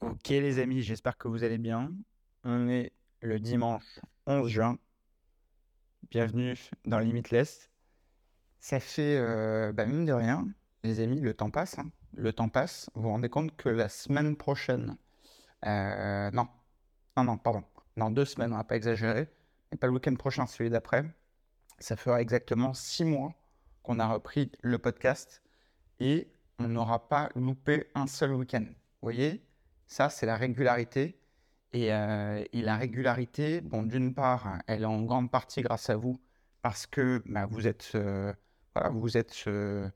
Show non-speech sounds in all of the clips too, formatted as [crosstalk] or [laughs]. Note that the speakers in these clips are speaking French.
Ok les amis, j'espère que vous allez bien. On est le dimanche 11 juin. Bienvenue dans Limitless. Ça fait, euh, bah, mine de rien, les amis, le temps passe. hein. Le temps passe. Vous vous rendez compte que la semaine prochaine, euh, non, non, non, pardon, dans deux semaines, on va pas exagérer, mais pas le week-end prochain, celui d'après, ça fera exactement six mois qu'on a repris le podcast et on n'aura pas loupé un seul week-end. Vous voyez, ça, c'est la régularité. Et, euh, et la régularité, bon, d'une part, elle est en grande partie grâce à vous, parce que bah, vous êtes, euh, voilà, vous êtes euh,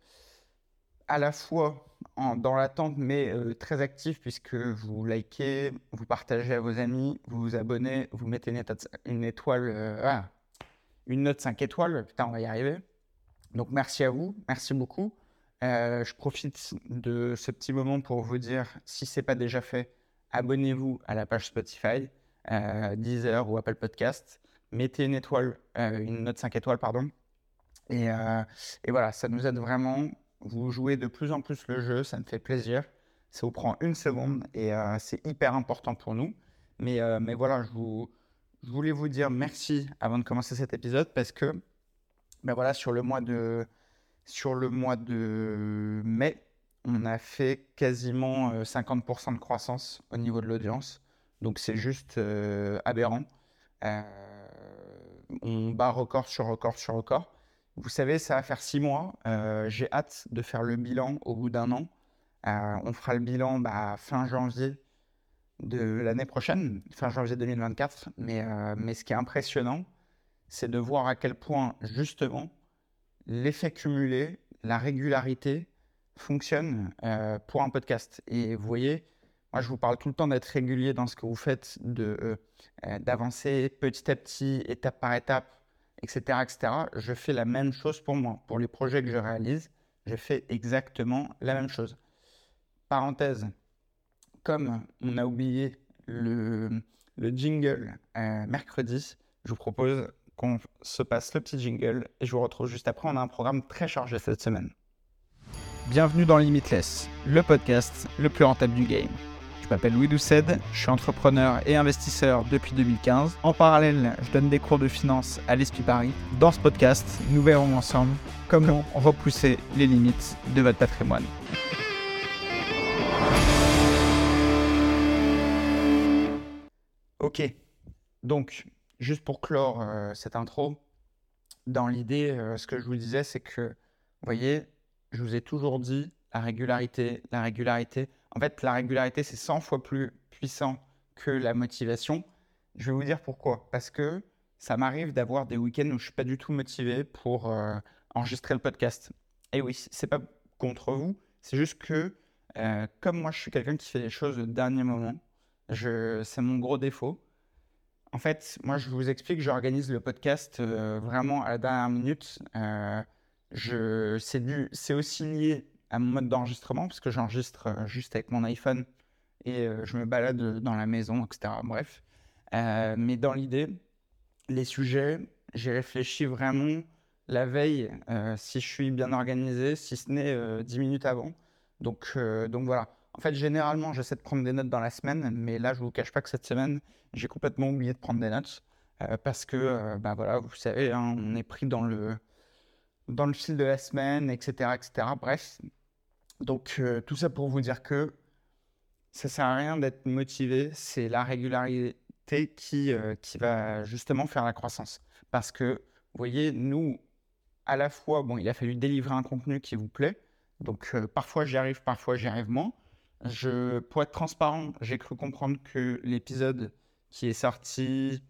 à la fois dans l'attente, mais très actif, puisque vous likez, vous partagez à vos amis, vous vous abonnez, vous mettez une, étoile, ah, une note 5 étoiles. Putain, on va y arriver. Donc, merci à vous, merci beaucoup. Euh, je profite de ce petit moment pour vous dire, si ce n'est pas déjà fait, abonnez-vous à la page Spotify, euh, Deezer ou Apple Podcast. Mettez une étoile, euh, une note 5 étoiles, pardon. Et, voilà, ça nous aide vraiment. Vous jouez de plus en plus le jeu, ça me fait plaisir. Ça vous prend une seconde et c'est hyper important pour nous. Mais, voilà, je, je voulais vous dire merci avant de commencer cet épisode parce que ben voilà, sur le mois de, sur le mois de mai, on a fait quasiment euh, 50% de croissance au niveau de l'audience. Donc c'est juste euh, aberrant. Euh, on bat record sur record sur record. Vous savez, ça va faire six mois. Euh, J'ai hâte de faire le bilan au bout d'un an. Euh, on fera le bilan bah, fin janvier de l'année prochaine, fin janvier 2024. Mais, euh, mais ce qui est impressionnant, c'est de voir à quel point, justement, l'effet cumulé, la régularité fonctionne euh, pour un podcast. Et vous voyez, moi, je vous parle tout le temps d'être régulier dans ce que vous faites, de, euh, euh, d'avancer petit à petit, étape par étape, etc., etc. Je fais la même chose pour moi. Pour les projets que je réalise, je fais exactement la même chose. Parenthèse, comme on a oublié le, le jingle mercredi, je vous propose qu'on se passe le petit jingle et je vous retrouve juste après. On a un programme très chargé cette semaine. Bienvenue dans Limitless, le podcast le plus rentable du game. Je m'appelle Louis Doucet, je suis entrepreneur et investisseur depuis 2015. En parallèle, je donne des cours de finance à l'ESPI Paris. Dans ce podcast, nous verrons ensemble comment repousser les limites de votre patrimoine. Ok, donc juste pour clore euh, cette intro, dans l'idée, euh, ce que je vous disais, c'est que, vous voyez, je vous ai toujours dit la régularité, la régularité. En fait, la régularité, c'est 100 fois plus puissant que la motivation. Je vais vous dire pourquoi. Parce que ça m'arrive d'avoir des week-ends où je suis pas du tout motivé pour euh, enregistrer le podcast. Et oui, c'est pas contre vous, c'est juste que comme moi, je suis quelqu'un qui fait les choses au dernier moment, c'est mon gros défaut. En fait, moi, je vous explique, j'organise le podcast euh, vraiment à la dernière minute. Euh, c'est, aussi lié à mon mode d'enregistrement, parce que j'enregistre euh, juste avec mon iPhone et je me balade dans la maison, etc. Bref. Mais dans l'idée, les sujets, j'ai réfléchi vraiment la veille, si je suis bien organisé, si ce n'est euh, 10 minutes avant. Donc voilà. En fait, généralement, j'essaie de prendre des notes dans la semaine, mais là, je vous cache pas que cette semaine, j'ai complètement oublié de prendre des notes euh, parce que, euh, bah voilà, vous savez, hein, on est pris dans le dans le fil de la semaine, etc., etc. Bref, donc euh, tout ça pour vous dire que ça sert à rien d'être motivé, c'est la régularité qui euh, qui va justement faire la croissance. Parce que, vous voyez, nous, à la fois, bon, il a fallu délivrer un contenu qui vous plaît. Donc, euh, parfois j'y arrive, parfois j'y arrive moins. Pour être transparent, j'ai cru comprendre que l'épisode qui est sorti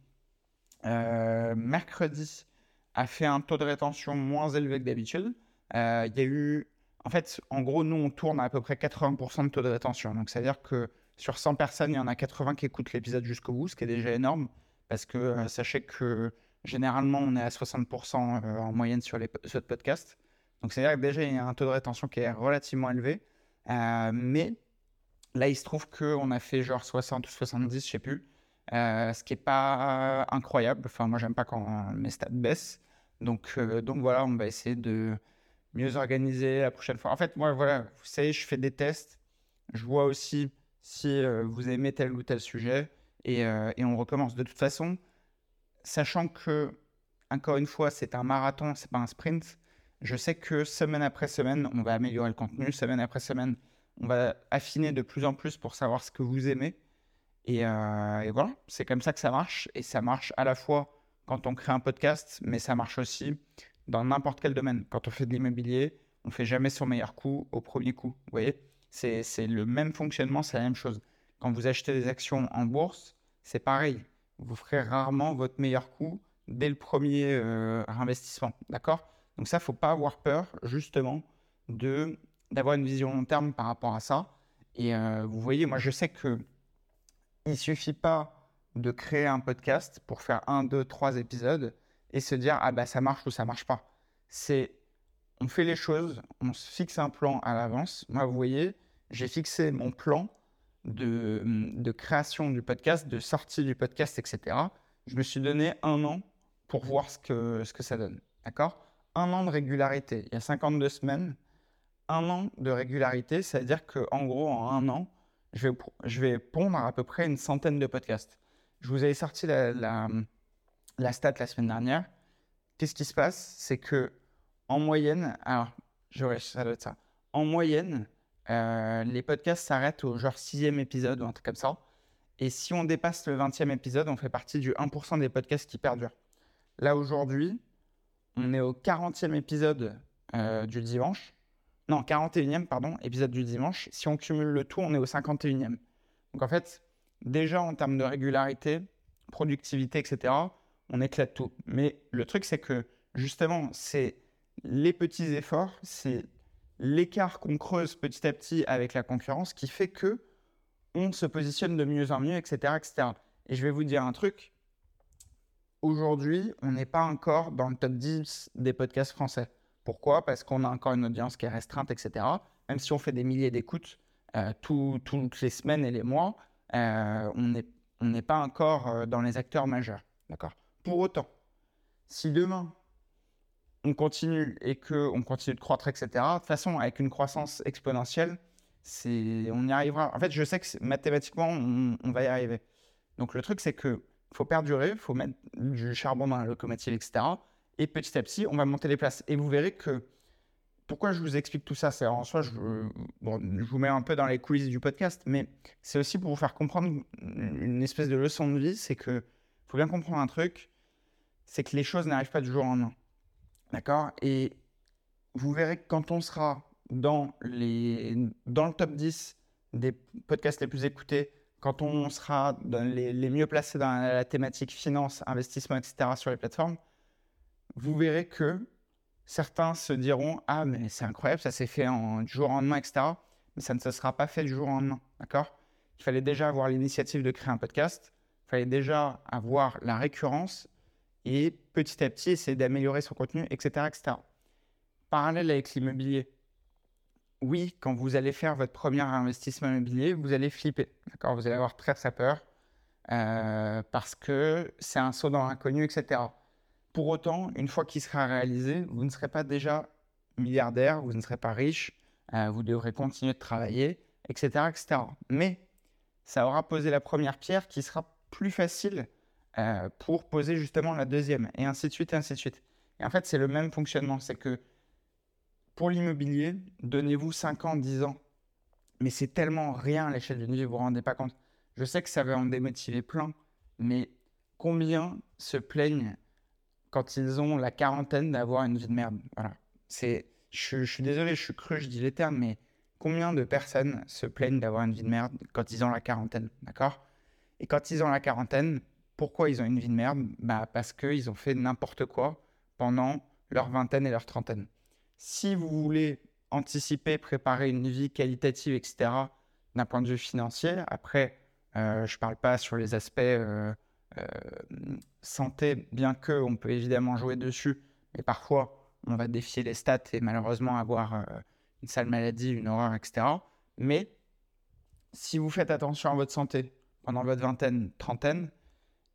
euh, mercredi a fait un taux de rétention moins élevé que d'habitude. Euh, Il y a eu, en fait, en gros, nous, on tourne à peu près 80% de taux de rétention. Donc, c'est-à-dire que sur 100 personnes, il y en a 80 qui écoutent l'épisode jusqu'au bout, ce qui est déjà énorme. Parce que euh, sachez que généralement, on est à 60% euh, en moyenne sur les po- sur le podcast. Donc, c'est-à-dire que déjà, il y a un taux de rétention qui est relativement élevé. Mais là, il se trouve qu'on a fait genre 60 ou 70, je sais plus. Euh, ce qui est pas incroyable. Enfin, moi, j'aime pas quand mes stats baissent. Donc, euh, donc voilà, on va essayer de mieux organiser la prochaine fois. En fait, moi, voilà, vous savez, je fais des tests. Je vois aussi si euh, vous aimez tel ou tel sujet et, et on recommence. De toute façon, sachant que, encore une fois, c'est un marathon, c'est pas un sprint, je sais que semaine après semaine, on va améliorer le contenu, semaine après semaine, on va affiner de plus en plus pour savoir ce que vous aimez. Et, euh, et voilà, c'est comme ça que ça marche. Et ça marche à la fois quand on crée un podcast, mais ça marche aussi dans n'importe quel domaine. Quand on fait de l'immobilier, on fait jamais son meilleur coup au premier coup. Vous voyez, c'est le même fonctionnement, c'est la même chose. Quand vous achetez des actions en bourse, c'est pareil. Vous ferez rarement votre meilleur coup dès le premier euh, investissement. D'accord? Donc ça, faut pas avoir peur, justement, de d'avoir une vision long terme par rapport à ça. Et euh, vous voyez, moi, je sais que il suffit pas de créer un podcast pour faire un, deux, trois épisodes et se dire ah bah ça marche ou ça marche pas. C'est on fait les choses, on se fixe un plan à l'avance. Moi, vous voyez, j'ai fixé mon plan de, de, création du podcast, de sortie du podcast, etc. Je me suis donné un an pour voir ce que, ce que ça donne. D'accord? Un an de régularité. Il y a 52 semaines. Un an de régularité, ça veut dire qu'en gros, en un an, je vais, je vais pondre à peu près une centaine de podcasts. Je vous avais sorti la, la, stat la semaine dernière. Qu'est-ce qui se passe? C'est que en moyenne, alors, j'aurais, ça doit être ça. En moyenne, euh, les podcasts s'arrêtent au genre sixième épisode ou un truc comme ça. Et si on dépasse le 20e épisode, on fait partie du 1% des podcasts qui perdurent. Là, aujourd'hui, on est au 40e épisode euh, du dimanche. Non, 41e, pardon, épisode du dimanche. Si on cumule le tout, on est au 51e. Donc en fait, déjà en termes de régularité, productivité, etc., on éclate tout. Mais le truc, c'est que justement, c'est les petits efforts, c'est l'écart qu'on creuse petit à petit avec la concurrence qui fait que on se positionne de mieux en mieux, etc., etc. Et je vais vous dire un truc. Aujourd'hui, on n'est pas encore dans le top 10 des podcasts français. Pourquoi? Parce qu'on a encore une audience qui est restreinte, etc. Même si on fait des milliers d'écoutes euh, toutes les semaines et les mois, euh, on n'est pas encore euh, dans les acteurs majeurs. D'accord Pour autant, si demain, on continue et qu'on continue de croître, etc., de toute façon, avec une croissance exponentielle, on y arrivera. En fait, je sais que mathématiquement, on, va y arriver. Donc, le truc, c'est que faut perdurer, il faut mettre du charbon dans la locomotive, etc. Et petit à petit, on va monter les places. Et vous verrez que pourquoi je vous explique tout ça C'est en soi, je, vous mets un peu dans les coulisses du podcast, mais c'est aussi pour vous faire comprendre une espèce de leçon de vie. C'est que faut bien comprendre un truc, c'est que les choses n'arrivent pas du jour au lendemain. D'accord? Et vous verrez que quand on sera dans, les, dans le top 10 des podcasts les plus écoutés, quand on sera dans les, mieux placés dans la thématique finance, investissement, etc. sur les plateformes, vous verrez que certains se diront Ah, mais c'est incroyable, ça s'est fait en, du jour au lendemain, etc. Mais ça ne se sera pas fait du jour au lendemain. D'accord? Il fallait déjà avoir l'initiative de créer un podcast, il fallait déjà avoir la récurrence et petit à petit essayer d'améliorer son contenu, etc., etc. Parallèle avec l'immobilier, oui, quand vous allez faire votre premier investissement immobilier, vous allez flipper, d'accord? Vous allez avoir très très peur euh, parce que c'est un saut dans l'inconnu, etc. Pour autant, une fois qu'il sera réalisé, vous ne serez pas déjà milliardaire, vous ne serez pas riche, euh, vous devrez continuer de travailler, etc., etc. Mais ça aura posé la première pierre qui sera plus facile euh, pour poser justement la deuxième, et ainsi de suite, et ainsi de suite. Et en fait, c'est le même fonctionnement, c'est que pour l'immobilier, donnez-vous 5 ans, 10 ans, mais c'est tellement rien à l'échelle d'une vie, vous vous rendez pas compte. Je sais que ça va en démotiver plein, mais combien se plaignent quand ils ont la quarantaine d'avoir une vie de merde Voilà. C'est, je, suis désolé, je suis cru, je dis les termes, mais combien de personnes se plaignent d'avoir une vie de merde quand ils ont la quarantaine D'accord? Et quand ils ont la quarantaine, pourquoi ils ont une vie de merde? Bah Parce qu'ils ont fait n'importe quoi pendant leur vingtaine et leur trentaine. Si vous voulez anticiper, préparer une vie qualitative, etc., d'un point de vue financier, après, euh, je ne parle pas sur les aspects euh, santé, bien que on peut évidemment jouer dessus, mais parfois, on va défier les stats et malheureusement avoir une sale maladie, une horreur, etc. Mais si vous faites attention à votre santé pendant votre vingtaine, trentaine,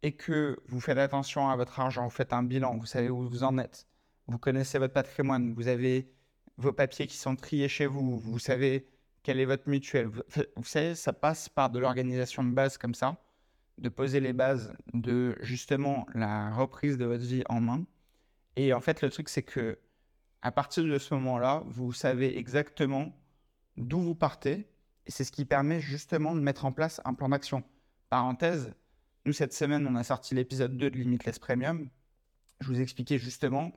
et que vous faites attention à votre argent, vous faites un bilan, vous savez où vous en êtes, vous connaissez votre patrimoine, vous avez vos papiers qui sont triés chez vous, vous savez quelle est votre mutuelle. Vous, vous savez, ça passe par de l'organisation de base comme ça, de poser les bases de justement la reprise de votre vie en main. Et en fait, le truc, c'est que à partir de ce moment-là, vous savez exactement d'où vous partez. Et c'est ce qui permet justement de mettre en place un plan d'action. Parenthèse, nous, cette semaine, on a sorti l'épisode 2 de Limitless Premium. Je vous expliquais justement,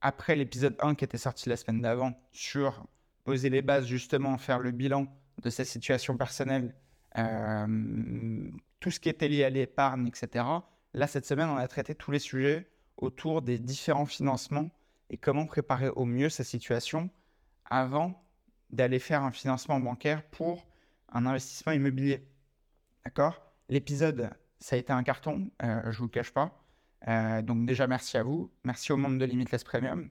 après l'épisode 1 qui était sorti la semaine d'avant, sur poser les bases, justement, faire le bilan de sa situation personnelle, euh, tout ce qui était lié à l'épargne, etc. Là, cette semaine, on a traité tous les sujets autour des différents financements et comment préparer au mieux sa situation avant d'aller faire un financement bancaire pour un investissement immobilier. D'accord? L'épisode, ça a été un carton, euh, je ne vous le cache pas. Euh, donc déjà, merci à vous. Merci au monde de Limitless Premium.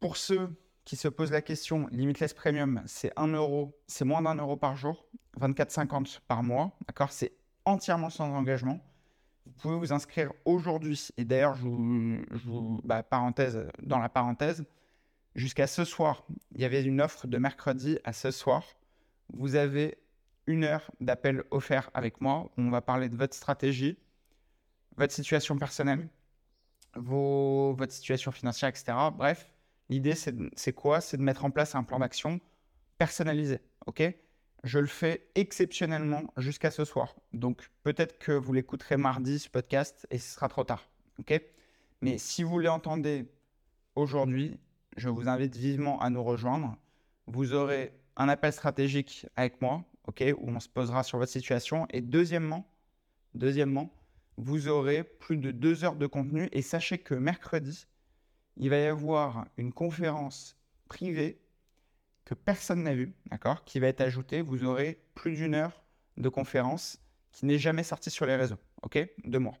Pour ceux qui se posent la question, Limitless Premium, c'est 1 euro, c'est moins d'un euro par jour, 24,50 par mois. D'accord? C'est entièrement sans engagement. Vous pouvez vous inscrire aujourd'hui. Et d'ailleurs, je vous, bah, parenthèse, dans la parenthèse, jusqu'à ce soir, il y avait une offre de mercredi à ce soir. Vous avez une heure d'appel offert avec moi. On va parler de votre stratégie, votre situation personnelle, vos, votre situation financière, etc. Bref, l'idée, c'est quoi? C'est de mettre en place un plan d'action personnalisé. OK? Je le fais exceptionnellement jusqu'à ce soir. Donc peut-être que vous l'écouterez mardi, ce podcast, et ce sera trop tard. OK? Mais si vous l'entendez aujourd'hui, je vous invite vivement à nous rejoindre. Vous aurez un appel stratégique avec moi, OK, où on se posera sur votre situation. Et deuxièmement, deuxièmement, vous aurez plus de deux heures de contenu. Et sachez que mercredi, il va y avoir une conférence privée que personne n'a vu, d'accord, qui va être ajouté. Vous aurez plus d'une heure de conférence qui n'est jamais sortie sur les réseaux, ok, de moi.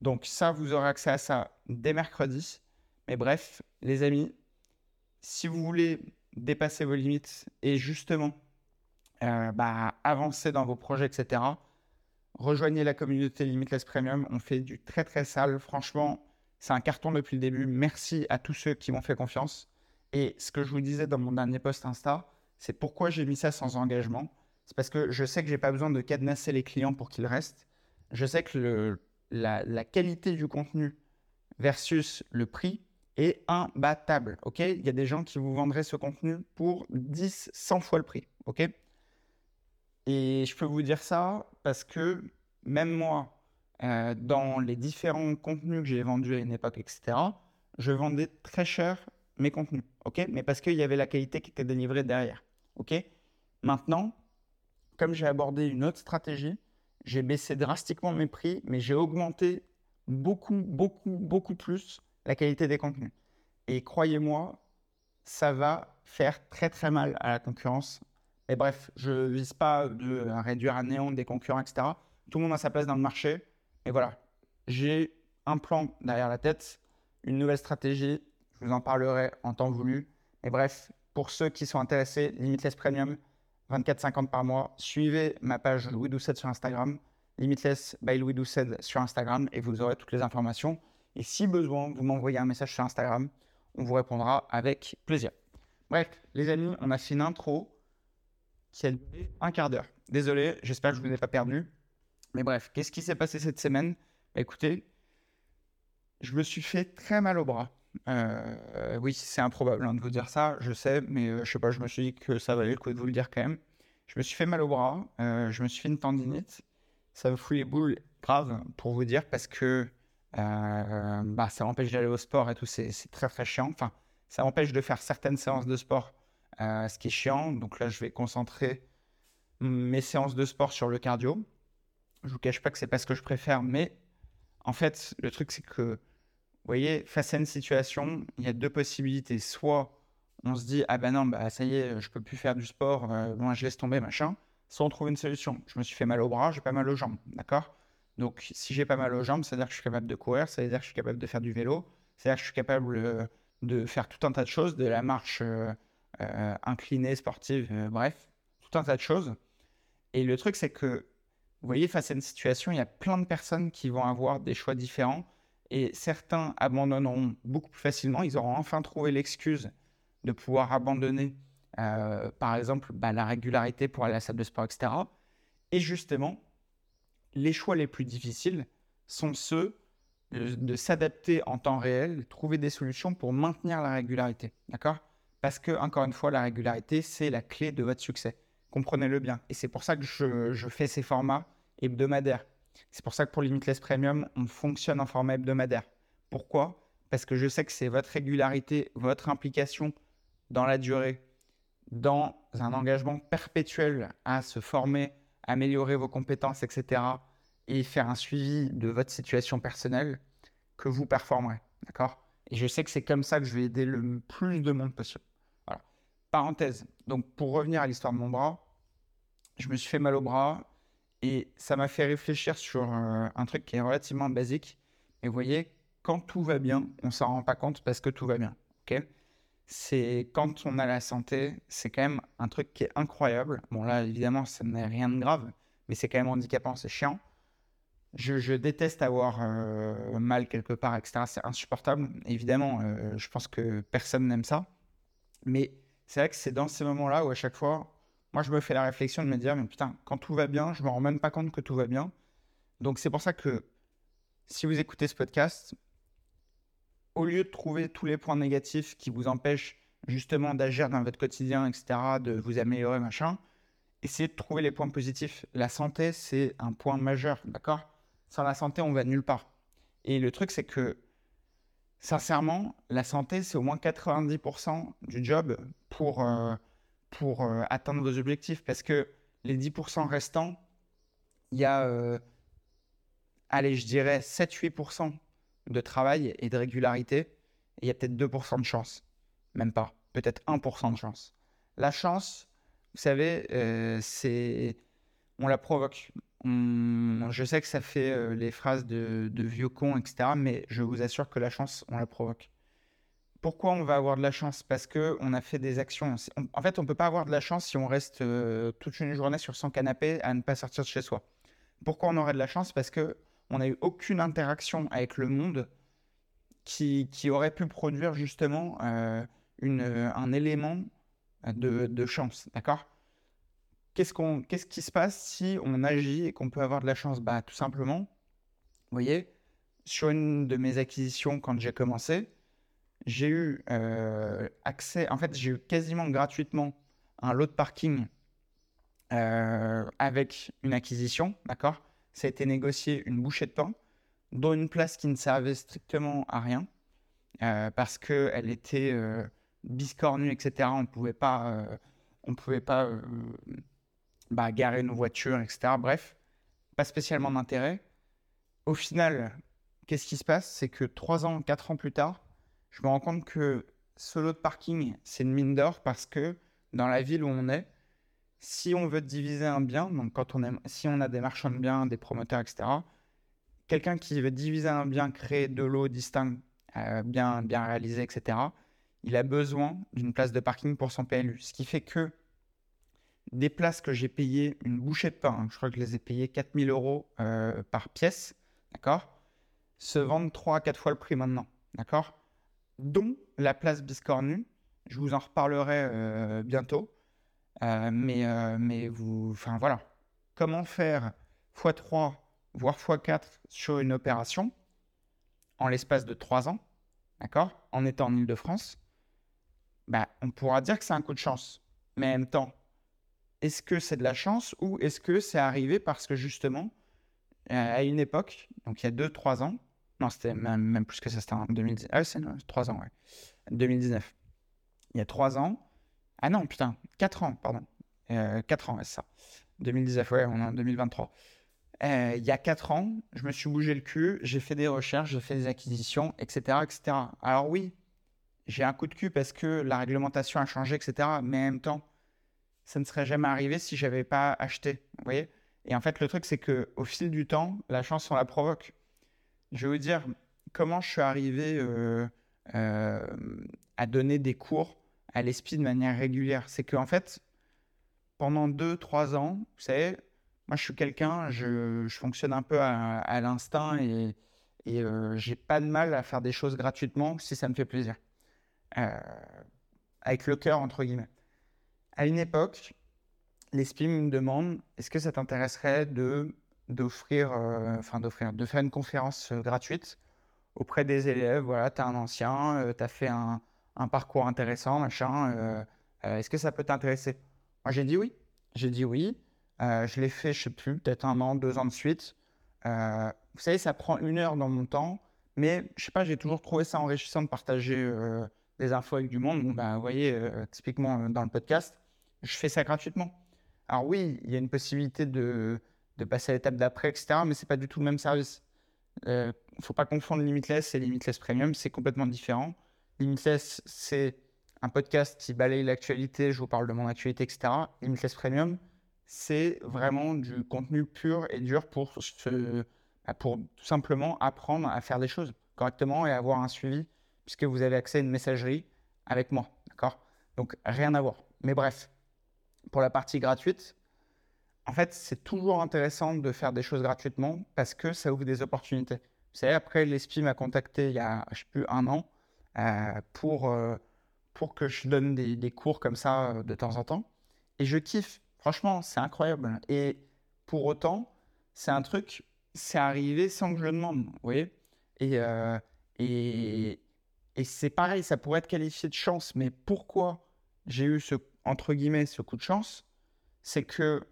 Donc ça, vous aurez accès à ça dès mercredi. Mais bref, les amis, si vous voulez dépasser vos limites et justement euh, bah, avancer dans vos projets, etc., rejoignez la communauté Limitless Premium. On fait du très très sale. Franchement, c'est un carton depuis le début. Merci à tous ceux qui m'ont fait confiance. Et ce que je vous disais dans mon dernier post Insta, c'est pourquoi j'ai mis ça sans engagement. C'est parce que je sais que j'ai pas besoin de cadenasser les clients pour qu'ils restent. Je sais que la, qualité du contenu versus le prix est imbattable. Ok? Il y a des gens qui vous vendraient ce contenu pour 10, 100 fois le prix. Ok? Et je peux vous dire ça parce que même moi, euh, dans les différents contenus que j'ai vendus à une époque, etc., je vendais très cher mes contenus, ok? Mais parce qu'il y avait la qualité qui était délivrée derrière, ok? Maintenant, comme j'ai abordé une autre stratégie, j'ai baissé drastiquement mes prix, mais j'ai augmenté beaucoup, beaucoup, beaucoup plus la qualité des contenus. Et croyez-moi, ça va faire très très mal à la concurrence. Et bref, je ne vise pas de réduire à néant des concurrents, etc. Tout le monde a sa place dans le marché. Et voilà, j'ai un plan derrière la tête, une nouvelle stratégie, je vous en parlerai en temps voulu. Mais bref, pour ceux qui sont intéressés, Limitless Premium, 24,50 par mois. Suivez ma page Louis Doucet sur Instagram, Limitless by Louis Doucet sur Instagram et vous aurez toutes les informations. Et si besoin, vous m'envoyez un message sur Instagram, on vous répondra avec plaisir. Bref, les amis, on a fait une intro qui a duré un quart d'heure. Désolé, j'espère que je ne vous ai pas perdu. Mais bref, qu'est-ce qui s'est passé cette semaine? Bah, Écoutez, je me suis fait très mal au bras. Euh, oui, c'est improbable hein, de vous dire ça, je sais, mais euh, je sais pas, je me suis dit que ça valait le coup de vous le dire quand même. Je me suis fait mal au bras, euh, je me suis fait une tendinite, ça me fout les boules grave pour vous dire parce que bah, ça m'empêche d'aller au sport et tout, c'est très très chiant. Enfin, ça m'empêche de faire certaines séances de sport, ce qui est chiant. Donc là, je vais concentrer mes séances de sport sur le cardio. Je vous cache pas que c'est pas ce que je préfère, mais en fait, le truc c'est que vous voyez, face à une situation, il y a deux possibilités. Soit on se dit, ah ben non, bah, ça y est, je peux plus faire du sport, euh, je laisse tomber, machin. Soit on trouve une solution. Je me suis fait mal au bras, j'ai pas mal aux jambes, d'accord? Donc si j'ai pas mal aux jambes, ça veut dire que je suis capable de courir, ça veut dire que je suis capable de faire du vélo, ça veut dire que je suis capable euh, de faire tout un tas de choses, de la marche euh, inclinée, sportive, bref, tout un tas de choses. Et le truc, c'est que, vous voyez, face à une situation, il y a plein de personnes qui vont avoir des choix différents et certains abandonneront beaucoup plus facilement. Ils auront enfin trouvé l'excuse de pouvoir abandonner euh, par exemple bah, la régularité pour aller à la salle de sport, etc. Et justement, les choix les plus difficiles sont ceux de, s'adapter en temps réel, trouver des solutions pour maintenir la régularité. D'accord? Parce que, encore une fois, la régularité, c'est la clé de votre succès. Comprenez-le bien. Et c'est pour ça que je, je fais ces formats hebdomadaires. C'est pour ça que pour Limitless Premium, on fonctionne en format hebdomadaire. Pourquoi? Parce que je sais que c'est votre régularité, votre implication dans la durée, dans un engagement perpétuel à se former, améliorer vos compétences, etc., et faire un suivi de votre situation personnelle, que vous performerez. D'accord? Et je sais que c'est comme ça que je vais aider le plus de monde possible. Voilà. Parenthèse. Donc, pour revenir à l'histoire de mon bras, je me suis fait mal au bras et ça m'a fait réfléchir sur euh, un truc qui est relativement basique. Et vous voyez, quand tout va bien, on s'en rend pas compte parce que tout va bien. Ok? C'est quand on a la santé, c'est quand même un truc qui est incroyable. Bon, là, évidemment, ça n'est rien de grave, mais c'est quand même handicapant, c'est chiant. Je, déteste avoir euh, mal quelque part, etc. C'est insupportable. Évidemment, euh, je pense que personne n'aime ça. Mais c'est vrai que c'est dans ces moments-là où à chaque fois, moi, je me fais la réflexion de me dire, mais putain, quand tout va bien, je me rends même pas compte que tout va bien. Donc, c'est pour ça que si vous écoutez ce podcast, au lieu de trouver tous les points négatifs qui vous empêchent justement d'agir dans votre quotidien, etc., de vous améliorer, machin, essayez de trouver les points positifs. La santé, c'est un point majeur, d'accord? Sans la santé, on va nulle part. Et le truc, c'est que, sincèrement, la santé, c'est au moins 90% du job pour, euh, pour euh, atteindre vos objectifs. Parce que les 10% restants, il y a, euh, allez, je dirais 7-8% de travail et de régularité, et il y a peut-être 2% de chance. Même pas. Peut-être 1% de chance. La chance, vous savez, euh, c'est. On la provoque. Je sais que ça fait les phrases de, vieux cons, etc. Mais je vous assure que la chance, on la provoque. Pourquoi on va avoir de la chance? Parce qu'on a fait des actions. en fait, on peut pas avoir de la chance si on reste euh, toute une journée sur son canapé à ne pas sortir de chez soi. Pourquoi on aurait de la chance? Parce que on n'a eu aucune interaction avec le monde qui, aurait pu produire justement euh, une, un élément de, chance. D'accord? Qu'est-ce qui se passe si on agit et qu'on peut avoir de la chance? Bah, tout simplement, vous voyez, sur une de mes acquisitions quand j'ai commencé, j'ai eu euh, accès, en fait, j'ai eu quasiment gratuitement un lot de parking euh, avec une acquisition, d'accord? Ça a été négocié une bouchée de pain, dont une place qui ne servait strictement à rien, euh, parce qu'elle était euh, biscornue, etc. On ne pouvait pas, on pouvait pas bah, garer nos voitures, etc. Bref, pas spécialement d'intérêt. Au final, qu'est-ce qui se passe? C'est que trois ans, quatre ans plus tard, je me rends compte que ce lot de parking, c'est une mine d'or parce que dans la ville où on est, si on veut diviser un bien, donc quand on si on a des marchands de biens, des promoteurs, etc., quelqu'un qui veut diviser un bien, créer de l'eau distinct, euh, bien, bien etc., il a besoin d'une place de parking pour son PLU. Ce qui fait que des places que j'ai payées une bouchée de pain, je crois que je les ai payées 4000 euros euh, par pièce, d'accord, se vendent 3 à 4 fois le prix maintenant, d'accord Dont la place biscornue, je vous en reparlerai euh, bientôt. Euh, mais, euh, mais vous, enfin voilà, comment faire x3, voire x4 sur une opération en l'espace de 3 ans, d'accord, en étant en Ile-de-France, bah, on pourra dire que c'est un coup de chance. Mais en même temps, est-ce que c'est de la chance ou est-ce que c'est arrivé parce que justement, à une époque, donc il y a 2-3 ans, non, c'était même, plus que ça, c'était en 2019, ah, c'est 3 ans, ouais, 2019. Il y a 3 ans, ah non, putain, 4 ans, pardon. 4 euh, ans, c'est ça. 2019, ouais, on est en 2023. Euh, il y a 4 ans, je me suis bougé le cul, j'ai fait des recherches, j'ai fait des acquisitions, etc., etc. Alors oui, j'ai un coup de cul parce que la réglementation a changé, etc. Mais en même temps, ça ne serait jamais arrivé si j'avais pas acheté. Vous voyez Et en fait, le truc, c'est que au fil du temps, la chance, on la provoque. Je vais vous dire comment je suis arrivé euh, à donner des cours à l'ESPI de manière régulière. C'est qu'en fait, pendant 2-3 ans, vous savez, moi je suis quelqu'un, je, fonctionne un peu à, l'instinct et, et euh, j'ai pas de mal à faire des choses gratuitement si ça me fait plaisir. Euh, avec le cœur, entre guillemets. À une époque, les SPI me demandent est-ce que ça t'intéresserait de d'offrir, euh, enfin d'offrir, de faire une conférence euh, gratuite auprès des élèves. Voilà, tu es un ancien, euh, tu as fait un, parcours intéressant, machin. Est-ce que ça peut t'intéresser? Moi, j'ai dit oui. J'ai dit oui. je l'ai fait, je sais plus, peut-être un an, deux ans de suite. vous savez, ça prend une heure dans mon temps, mais je sais pas, j'ai toujours trouvé ça enrichissant de partager des infos avec du monde. Bon, ben, vous voyez, typiquement dans le podcast, je fais ça gratuitement. Alors oui, il y a une possibilité de de passer à l'étape d'après, etc. Mais c'est pas du tout le même service. Il euh, faut pas confondre Limitless et Limitless Premium, c'est complètement différent. Limitless, c'est un podcast qui balaye l'actualité, je vous parle de mon actualité, etc. Limitless Premium, c'est vraiment du contenu pur et dur pour, bah, pour tout simplement apprendre à faire des choses correctement et avoir un suivi, puisque vous avez accès à une messagerie avec moi. D'accord? Donc rien à voir. Mais bref, pour la partie gratuite, en fait, c'est toujours intéressant de faire des choses gratuitement parce que ça ouvre des opportunités. Vous savez, après, l'ESPI m'a contacté il y a, je sais plus, un an euh, pour, euh, pour que je donne des, cours comme ça euh, de temps en temps. Et je kiffe. Franchement, c'est incroyable. Et pour autant, c'est un truc, c'est arrivé sans que je le demande. Vous voyez Et, et, et c'est pareil, ça pourrait être qualifié de chance. Mais pourquoi j'ai eu ce, entre guillemets, ce coup de chance C'est que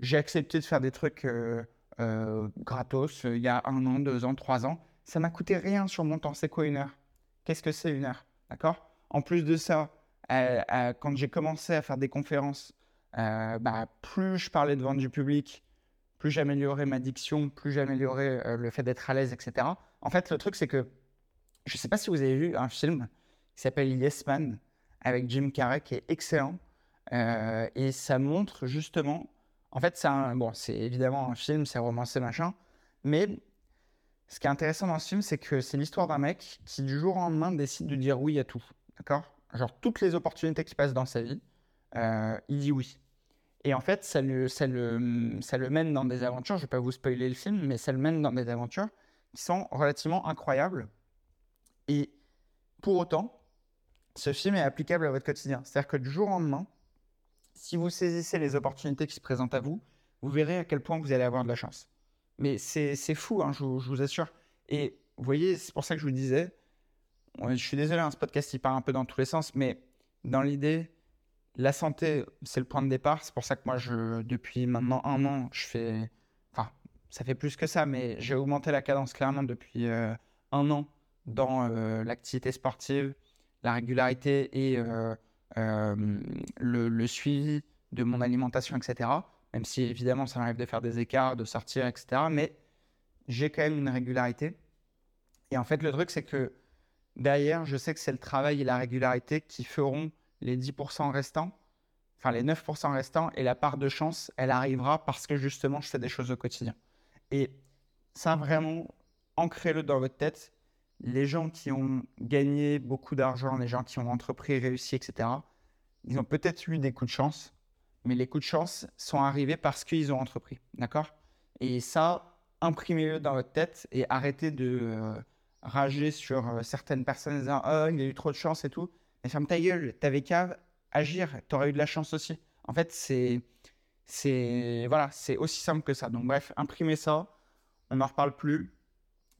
j'ai accepté de faire des trucs euh, euh, gratos euh, il y a un an, deux ans, trois ans. Ça m'a coûté rien sur mon temps. C'est quoi une heure? Qu'est-ce que c'est une heure? D'accord? En plus de ça, quand j'ai commencé à faire des conférences, bah, plus je parlais devant du public, plus j'améliorais ma diction, plus j'améliorais le fait d'être à l'aise, etc. En fait, le truc, c'est que je ne sais pas si vous avez vu un film qui s'appelle Yes Man avec Jim Carrey qui est excellent. et ça montre justement en fait, c'est bon, évidemment un film, c'est romancé, machin. Mais ce qui est intéressant dans ce film, c'est que c'est l'histoire d'un mec qui, du jour au lendemain, décide de dire oui à tout. D'accord? Genre, toutes les opportunités qui passent dans sa vie, euh, il dit oui. Et en fait, ça, le, ça le mène dans des aventures. Je ne vais pas vous spoiler le film, mais ça le mène dans des aventures qui sont relativement incroyables. Et pour autant, ce film est applicable à votre quotidien. C'est-à-dire que du jour au lendemain, si vous saisissez les opportunités qui se présentent à vous, vous verrez à quel point vous allez avoir de la chance. Mais c'est fou, hein, je, vous assure. Et vous voyez, c'est pour ça que je vous disais, je suis désolé, hein, ce podcast il part un peu dans tous les sens, mais dans l'idée, la santé, c'est le point de départ. C'est pour ça que moi, depuis maintenant un an, je fais. Enfin, ça fait plus que ça, mais j'ai augmenté la cadence clairement depuis euh, un an dans euh, l'activité sportive, la régularité et euh, euh, le, suivi de mon alimentation, etc. Même si évidemment ça m'arrive de faire des écarts, de sortir, etc. Mais j'ai quand même une régularité. Et en fait, le truc, c'est que derrière, je sais que c'est le travail et la régularité qui feront les 10% restants, enfin les 9% restants, et la part de chance, elle arrivera parce que justement, je fais des choses au quotidien. Et ça, vraiment, ancrez-le dans votre tête les gens qui ont gagné beaucoup d'argent, les gens qui ont entrepris, réussi, etc., ils ont peut-être eu des coups de chance, mais les coups de chance sont arrivés parce qu'ils ont entrepris. D'accord? Et ça, imprimez-le dans votre tête et arrêtez de euh, rager sur euh, certaines personnes en disant Oh, il a eu trop de chance et tout. Mais ferme ta gueule, t'avais qu'à agir, t'aurais eu de la chance aussi. En fait, c'est. C'est voilà, c'est aussi simple que ça. Donc bref, imprimez ça, on n'en reparle plus.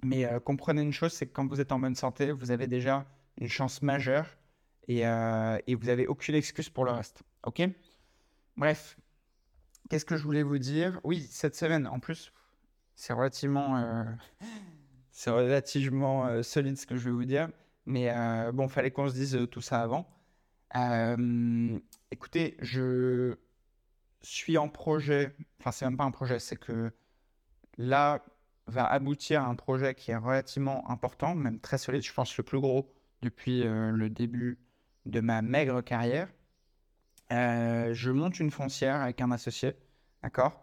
Mais euh, comprenez une chose, c'est que quand vous êtes en bonne santé, vous avez déjà une chance majeure et, euh, vous n'avez aucune excuse pour le reste. OK? Bref, qu'est-ce que je voulais vous dire? Oui, cette semaine, en plus, c'est relativement, euh, [laughs] c'est relativement solide ce que je vais vous dire. Mais bon, fallait qu'on se dise tout ça avant. écoutez, je suis en projet, enfin, c'est même pas un projet, c'est que là, va aboutir à un projet qui est relativement important, même très solide, je pense le plus gros depuis euh, le début de ma maigre carrière. Euh, je monte une foncière avec un associé, d'accord?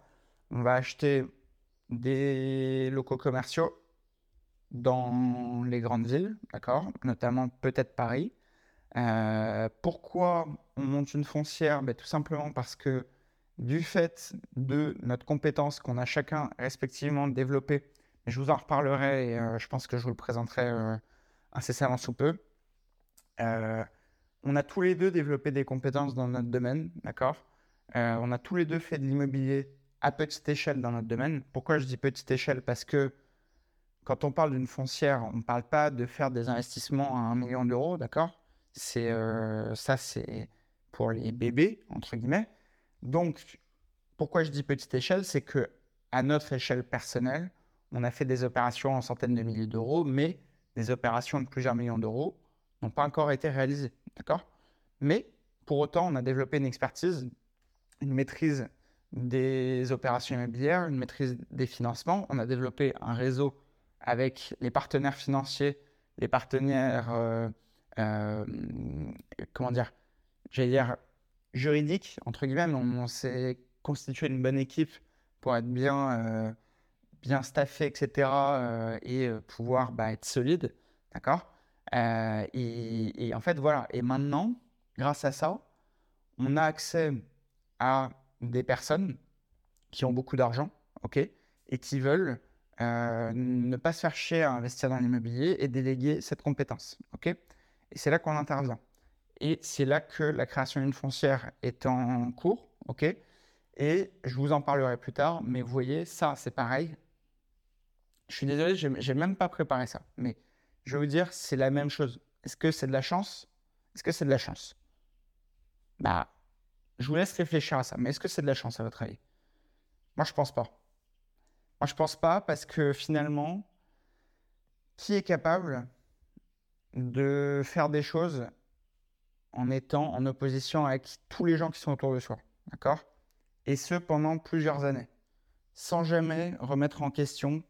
On va acheter des locaux commerciaux dans les grandes villes, d'accord? Notamment peut-être Paris. Euh, pourquoi on monte une foncière? Ben, Tout simplement parce que du fait de notre compétence qu'on a chacun respectivement développée, je vous en reparlerai et euh, je pense que je vous le présenterai euh, incessamment sous peu. Euh, on a tous les deux développé des compétences dans notre domaine, d'accord? Euh, On a tous les deux fait de l'immobilier à petite échelle dans notre domaine. Pourquoi je dis petite échelle? Parce que quand on parle d'une foncière, on ne parle pas de faire des investissements à un million d'euros, d'accord? C'est ça, c'est pour les bébés entre guillemets. Donc, pourquoi je dis petite échelle, c'est que à notre échelle personnelle, on a fait des opérations en centaines de milliers d'euros, mais des opérations de plusieurs millions d'euros n'ont pas encore été réalisées, d'accord? Mais pour autant, on a développé une expertise, une maîtrise des opérations immobilières, une maîtrise des financements. On a développé un réseau avec les partenaires financiers, les partenaires, euh, euh, comment j'allais dire juridiques, entre guillemets. On, s'est constitué une bonne équipe pour être bien, euh, bien staffé, etc. et pouvoir bah, être solide, d'accord et, et en fait, voilà. Et maintenant, grâce à ça, on a accès à des personnes qui ont beaucoup d'argent, ok, et qui veulent euh, ne pas se faire chier à investir dans l'immobilier et déléguer cette compétence, ok. Et c'est là qu'on intervient. Et c'est là que la création d'une foncière est en cours, ok. Et je vous en parlerai plus tard, mais vous voyez, ça, c'est pareil. Je suis désolé, j'ai même pas préparé ça, mais je vais vous dire, c'est la même chose. Est-ce que c'est de la chance? Est-ce que c'est de la chance? Bah, je vous laisse réfléchir à ça. Mais est-ce que c'est de la chance à votre avis? Moi, je pense pas. Moi, je pense pas parce que finalement, qui est capable de faire des choses en étant en opposition avec tous les gens qui sont autour de soi D'accord? Et ce pendant plusieurs années, sans jamais remettre en question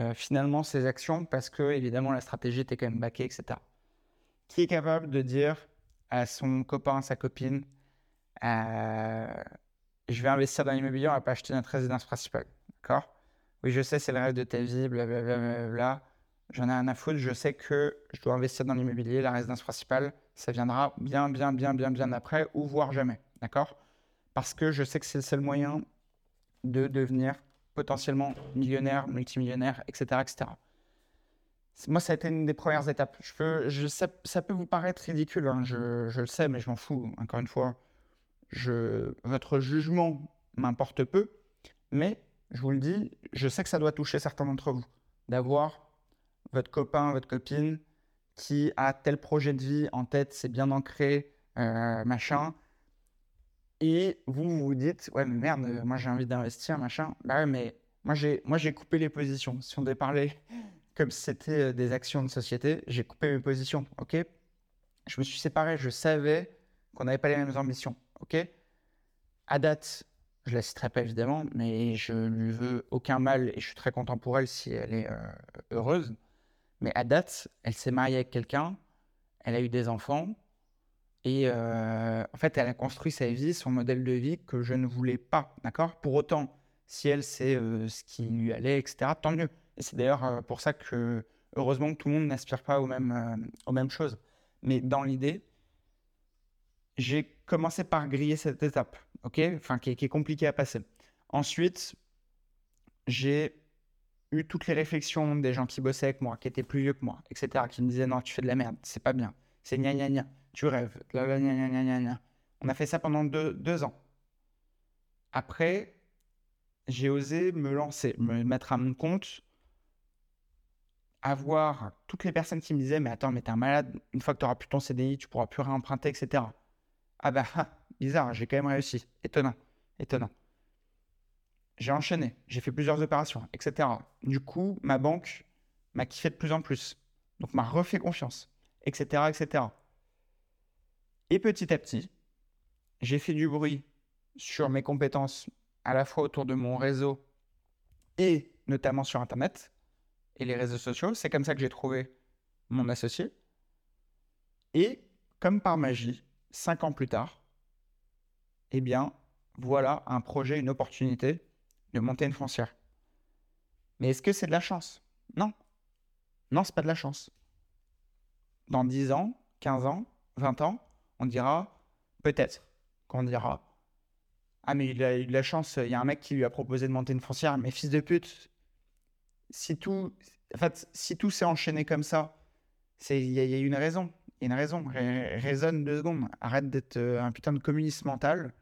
euh, finalement ses actions parce que évidemment la stratégie était quand même baquée, etc. Qui est capable de dire à son copain, à sa copine, euh, je vais investir dans l'immobilier, on va pas acheter notre résidence principale. D'accord Oui, je sais, c'est le rêve de ta vie, blablabla. J'en ai rien à foutre. Je sais que je dois investir dans l'immobilier, la résidence principale, ça viendra bien, bien, bien, bien, bien après, ou voire jamais. D'accord? Parce que je sais que c'est le seul moyen de devenir potentiellement millionnaire, multimillionnaire, etc. etc. Moi, ça a été une des premières étapes. Ça, peut vous paraître ridicule, hein, je, le sais, mais je m'en fous. Encore une fois, votre jugement m'importe peu, mais je vous le dis, je sais que ça doit toucher certains d'entre vous, d'avoir votre copain, votre copine qui a tel projet de vie en tête, c'est bien ancré, euh, machin, et vous vous dites, ouais, mais merde, moi j'ai envie d'investir, machin. Bah ouais, mais moi j'ai, moi j'ai coupé les positions. Si on devait parler [laughs] comme si c'était euh, des actions de société, j'ai coupé mes positions, ok? Je me suis séparé, je savais qu'on n'avait pas les mêmes ambitions, ok? À date, je la citerai pas évidemment, mais je lui veux aucun mal et je suis très content pour elle si elle est euh, heureuse. Mais à date, elle s'est mariée avec quelqu'un, elle a eu des enfants, et euh, en fait, elle a construit sa vie, son modèle de vie que je ne voulais pas, d'accord? Pour autant, si elle sait euh, ce qui lui allait, etc., tant mieux. C'est d'ailleurs euh, pour ça que, heureusement, tout le monde n'aspire pas aux mêmes, choses. Mais dans l'idée, j'ai commencé par griller cette étape, ok? Enfin, qui, qui est compliquée à passer. Ensuite, j'ai eu toutes les réflexions des gens qui bossaient avec moi, qui étaient plus vieux que moi, etc., qui me disaient non, tu fais de la merde, c'est pas bien, c'est gna gna gna tu rêves. On a fait ça pendant deux, ans. Après, j'ai osé me lancer, me mettre à mon compte, avoir toutes les personnes qui me disaient Mais attends, mais t'es un malade, une fois que tu plus ton CDI, tu pourras plus réemprunter, etc. Ah bah, bizarre, j'ai quand même réussi. Étonnant, étonnant. J'ai enchaîné, j'ai fait plusieurs opérations, etc. Du coup, ma banque m'a kiffé de plus en plus. Donc, m'a refait confiance, etc., etc. Et petit à petit, j'ai fait du bruit sur mes compétences à la fois autour de mon réseau et notamment sur Internet et les réseaux sociaux. C'est comme ça que j'ai trouvé mon associé. Et comme par magie, cinq ans plus tard, eh bien, voilà un projet, une opportunité de monter une foncière. Mais est-ce que c'est de la chance? Non. Non, c'est pas de la chance. Dans 10 ans, 15 ans, 20 ans, on dira, peut-être qu'on dira, ah mais il a eu de la chance, il y a un mec qui lui a proposé de monter une foncière, mais fils de pute, si tout, en fait, si tout s'est enchaîné comme ça, c'est il y, a une raison. Il y a une raison. Raisonne deux secondes. Arrête d'être euh, un putain de communiste mental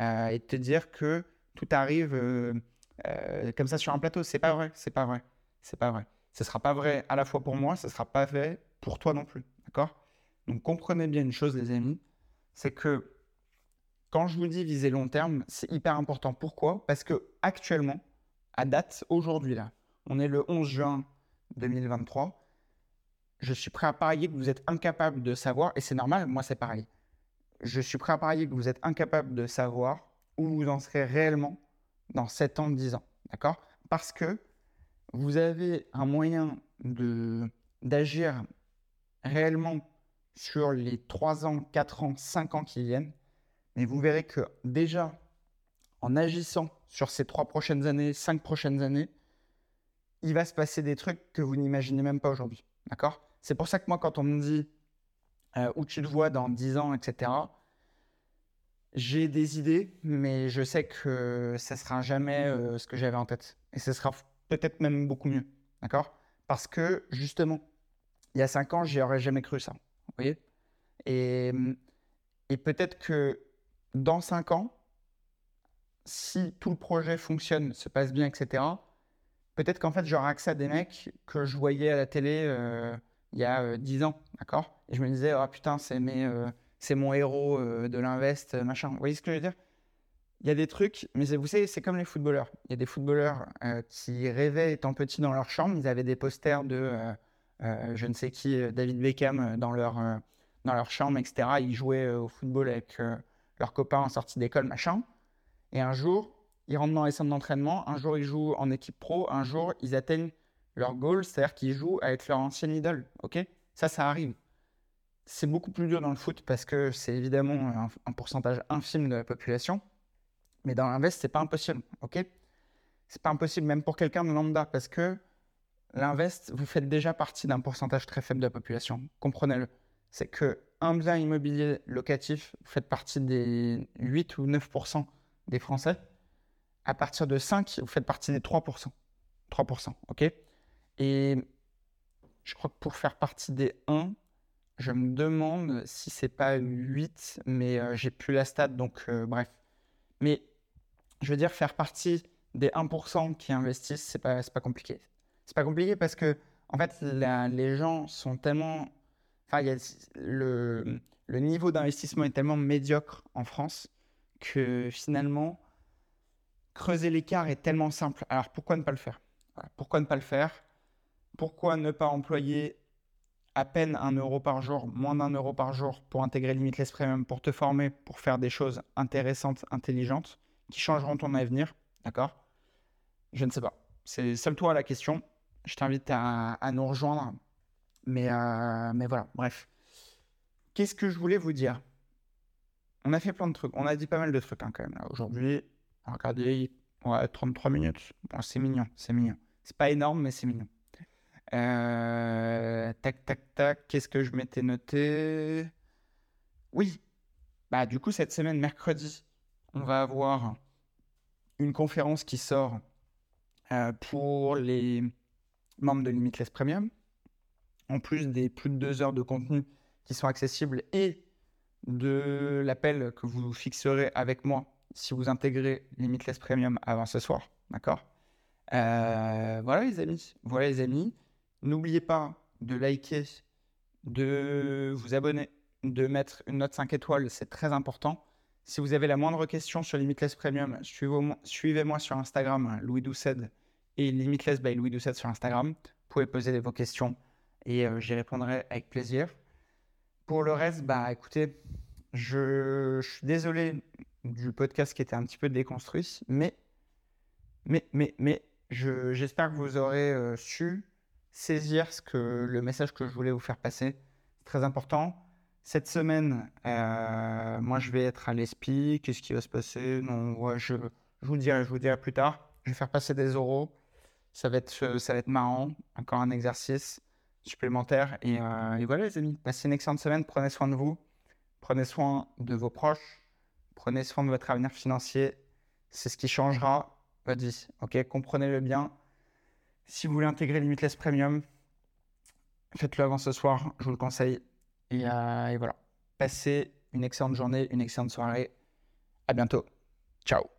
euh, et de te dire que tout arrive euh, comme ça sur un plateau. C'est pas vrai. C'est pas vrai. C'est pas vrai. Ce sera pas vrai à la fois pour moi, ce sera pas vrai pour toi non plus. D'accord? Donc comprenez bien une chose, les amis, c'est que quand je vous dis viser long terme, c'est hyper important. Pourquoi? Parce que actuellement, à date, aujourd'hui là, on est le 11 juin 2023. Je suis prêt à parier que vous êtes incapable de savoir, et c'est normal, moi c'est pareil. Je suis prêt à parier que vous êtes incapable de savoir où vous en serez réellement dans 7 ans, 10 ans. D'accord? Parce que vous avez un moyen d'agir réellement sur les 3 ans, 4 ans, 5 ans qui viennent. Mais vous verrez que déjà, en agissant sur ces 3 prochaines années, 5 prochaines années, il va se passer des trucs que vous n'imaginez même pas aujourd'hui. D'accord? C'est pour ça que moi, quand on me dit euh, où tu te vois dans 10 ans, etc., j'ai des idées, mais je sais que ça sera jamais euh, ce que j'avais en tête. Et ce sera peut-être même beaucoup mieux. D'accord? Parce que, justement, il y a 5 ans, j'y aurais jamais cru ça. Voyez Et, et peut-être que dans 5 ans, si tout le projet fonctionne, se passe bien, etc., peut-être qu'en fait, j'aurai accès à des mecs que je voyais à la télé euh, il y a euh, 10 ans, d'accord? Et je me disais, oh putain, c'est euh, c'est mon héros euh, de l'invest, machin. Vous voyez ce que je veux dire? Il y a des trucs, mais vous savez, c'est comme les footballeurs. Il y a des footballeurs euh, qui rêvaient étant petits dans leur chambre, ils avaient des posters de je ne sais qui, euh, David Beckham, euh, dans leur, euh, dans leur chambre, etc. Ils jouaient euh, au football avec euh, leurs copains en sortie d'école, machin. Et un jour, ils rentrent dans les centres d'entraînement, un jour ils jouent en équipe pro, un jour ils atteignent leur goal, c'est-à-dire qu'ils jouent avec leur ancienne idole. Ok? Ça, ça arrive. C'est beaucoup plus dur dans le foot parce que c'est évidemment un, un pourcentage infime de la population. Mais dans l'invest, c'est pas impossible. Ok? C'est pas impossible même pour quelqu'un de lambda parce que l'invest, vous faites déjà partie d'un pourcentage très faible de la population. Comprenez-le. C'est que un bien immobilier locatif, vous faites partie des 8 ou 9% des Français. À partir de 5, vous faites partie des 3%. 3%, ok? Et je crois que pour faire partie des 1, je me demande si c'est pas 8, mais euh, j'ai plus la stat, donc euh, bref. Mais je veux dire, faire partie des 1% qui investissent, c'est pas, pas compliqué. C'est pas compliqué parce que, en fait, les gens sont tellement. Enfin, le, niveau d'investissement est tellement médiocre en France que finalement, creuser l'écart est tellement simple. Alors pourquoi ne pas le faire? Pourquoi ne pas le faire? Pourquoi ne pas employer à peine un euro par jour, moins d'un euro par jour pour intégrer Limitless Premium, pour te former, pour faire des choses intéressantes, intelligentes, qui changeront ton avenir? D'accord? Je ne sais pas. C'est seul toi la question. Je t'invite à, nous rejoindre. Mais, euh, mais voilà, bref. Qu'est-ce que je voulais vous dire? On a fait plein de trucs. On a dit pas mal de trucs hein, quand même. Aujourd'hui, regardez, ouais, 33 minutes. Bon, c'est mignon, c'est mignon. C'est pas énorme, mais c'est mignon. Euh, tac, tac, tac. Qu'est-ce que je m'étais noté? Oui. Bah, du coup, cette semaine, mercredi, on va avoir une conférence qui sort euh, pour les membres de Limitless Premium. En plus des plus de deux heures de contenu qui sont accessibles et de l'appel que vous fixerez avec moi si vous intégrez Limitless Premium avant ce soir. D'accord? Euh, Voilà les amis. Voilà les amis. N'oubliez pas de liker, de vous abonner, de mettre une note 5 étoiles, c'est très important. Si vous avez la moindre question sur Limitless Premium, suivez-moi sur Instagram, Louis Doucet et Limitless by Louis Doucet sur Instagram. Vous pouvez poser vos questions et euh, j'y répondrai avec plaisir. Pour le reste, bah écoutez, je, suis désolé du podcast qui était un petit peu déconstruit, mais, mais, mais, mais, je- j'espère que vous aurez euh, su saisir ce que, le message que je voulais vous faire passer. C'est très important. Cette semaine, euh, moi je vais être à l'ESPI. Qu'est-ce qui va se passer? Non, ouais, je, je vous dirai, je vous dirai plus tard. Je vais faire passer des euros. Ça va être, ça va être marrant. Encore un exercice supplémentaire. Et, euh, et voilà, les amis. Passez une excellente semaine. Prenez soin de vous. Prenez soin de vos proches. Prenez soin de votre avenir financier. C'est ce qui changera votre vie. Ok, comprenez-le bien. Si vous voulez intégrer Limitless Premium, faites-le avant ce soir. Je vous le conseille. Et, euh, et voilà. Passez une excellente journée, une excellente soirée. À bientôt. Ciao.